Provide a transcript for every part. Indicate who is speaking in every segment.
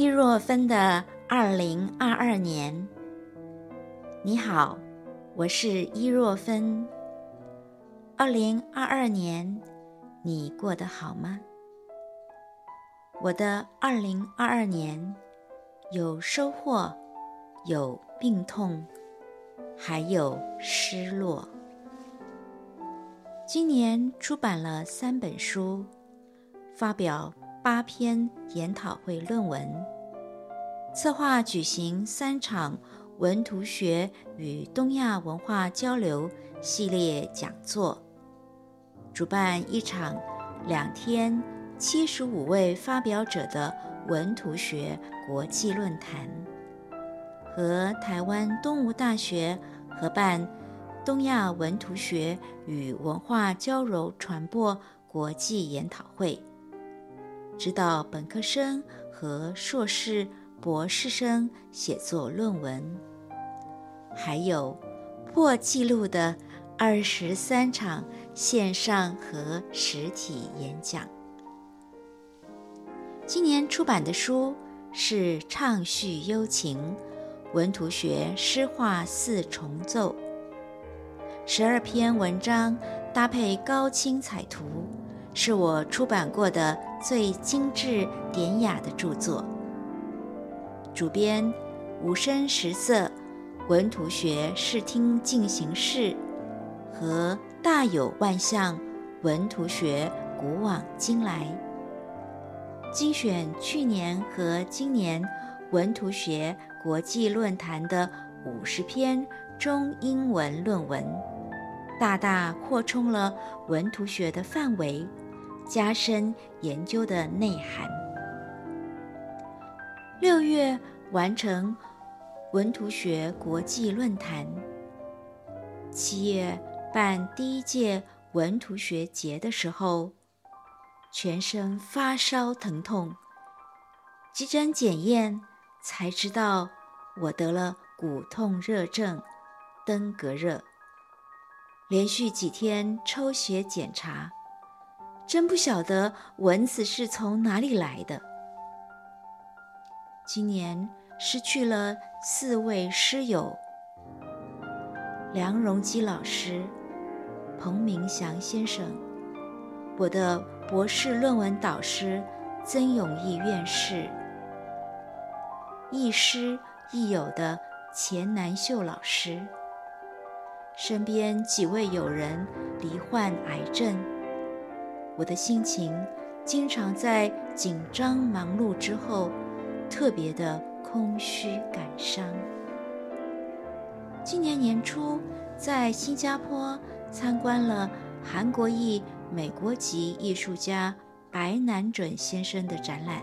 Speaker 1: 伊若芬的二零二二年，你好，我是伊若芬。二零二二年，你过得好吗？我的二零二二年有收获，有病痛，还有失落。今年出版了三本书，发表。八篇研讨会论文，策划举行三场文图学与东亚文化交流系列讲座，主办一场两天七十五位发表者的文图学国际论坛，和台湾东吴大学合办东亚文图学与文化交流传播国际研讨会。指导本科生和硕士、博士生写作论文，还有破纪录的二十三场线上和实体演讲。今年出版的书是《畅叙幽情：文图学诗画四重奏》，十二篇文章搭配高清彩图。是我出版过的最精致典雅的著作。主编无声实色文图学视听进行式和大有万象文图学古往今来，精选去年和今年文图学国际论坛的五十篇中英文论文，大大扩充了文图学的范围。加深研究的内涵。六月完成文图学国际论坛，七月办第一届文图学节的时候，全身发烧疼痛，急诊检验才知道我得了骨痛热症登革热，连续几天抽血检查。真不晓得蚊子是从哪里来的。今年失去了四位师友：梁荣基老师、彭明祥先生，我的博士论文导师曾永义院士，亦师亦友的钱南秀老师，身边几位友人罹患癌症。我的心情经常在紧张忙碌之后，特别的空虚感伤。今年年初在新加坡参观了韩国裔美国籍艺术家白南准先生的展览。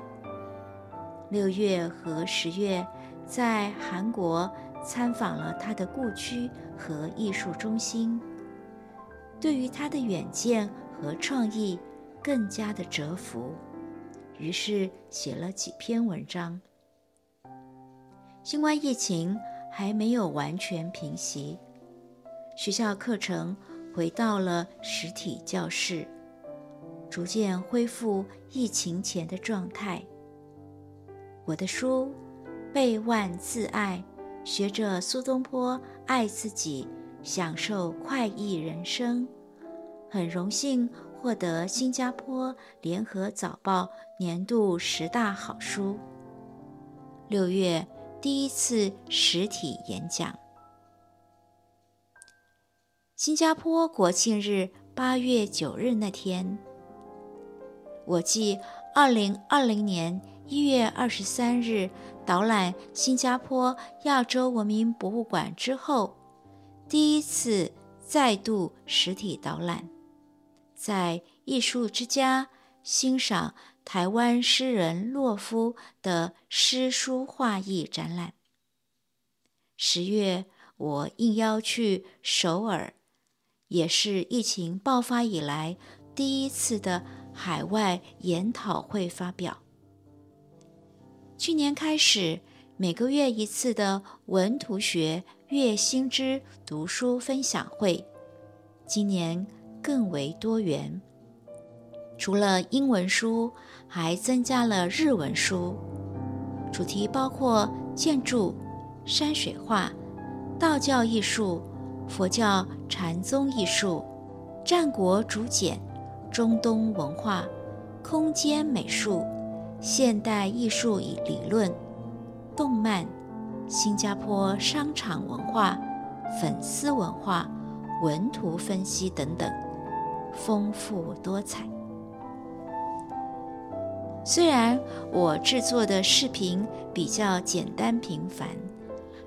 Speaker 1: 六月和十月在韩国参访了他的故居和艺术中心，对于他的远见。和创意更加的折服，于是写了几篇文章。新冠疫情还没有完全平息，学校课程回到了实体教室，逐渐恢复疫情前的状态。我的书《背万自爱》，学着苏东坡爱自己，享受快意人生。很荣幸获得新加坡联合早报年度十大好书。六月第一次实体演讲。新加坡国庆日八月九日那天，我继二零二零年一月二十三日导览新加坡亚洲文明博物馆之后，第一次再度实体导览。在艺术之家欣赏台湾诗人洛夫的诗书画艺展览。十月，我应邀去首尔，也是疫情爆发以来第一次的海外研讨会发表。去年开始，每个月一次的文图学月新之读书分享会，今年。更为多元，除了英文书，还增加了日文书。主题包括建筑、山水画、道教艺术、佛教禅宗艺术、战国竹简、中东文化、空间美术、现代艺术与理论、动漫、新加坡商场文化、粉丝文化、文图分析等等，丰富多彩。虽然我制作的视频比较简单平凡，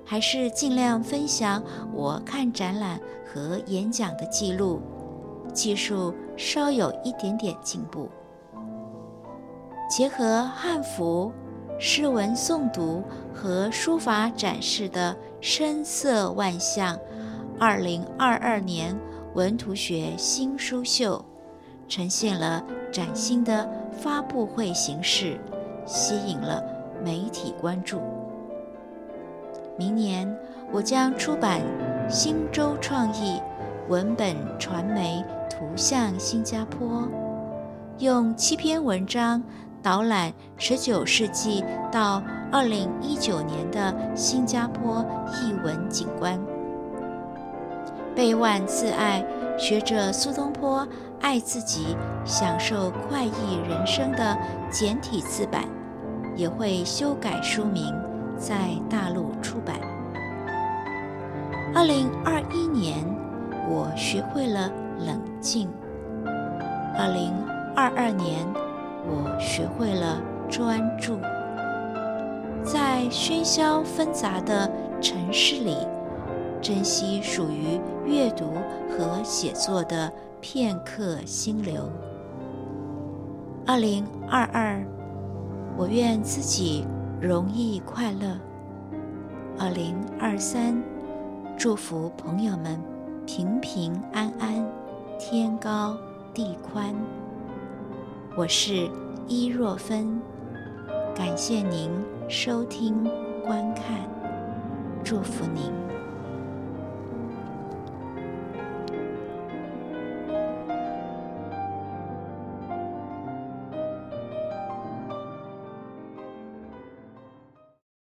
Speaker 1: 还是尽量分享我看展览和演讲的记录，技术稍有一点点进步。结合汉服、诗文诵读和书法展示的声色万象，二零二二年文图学新书秀呈现了崭新的。发布会形式吸引了媒体关注。明年我将出版新洲创意文本传媒图像新加坡，用七篇文章导览十九世纪到二零一九年的新加坡艺文景观。背万自爱，学者苏东坡。爱自己，享受快意人生的简体字版，也会修改书名，在大陆出版。二零二一年，我学会了冷静；二零二二年，我学会了专注。在喧嚣纷杂的城市里，珍惜属于阅读和写作的。片刻心流。二零二二，我愿自己容易快乐。二零二三，祝福朋友们平平安安，天高地宽。我是伊若芬，感谢您收听观看，祝福您。